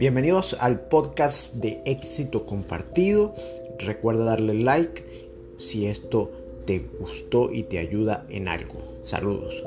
Bienvenidos al podcast de éxito compartido. Recuerda darle like si esto te gustó y te ayuda en algo. Saludos.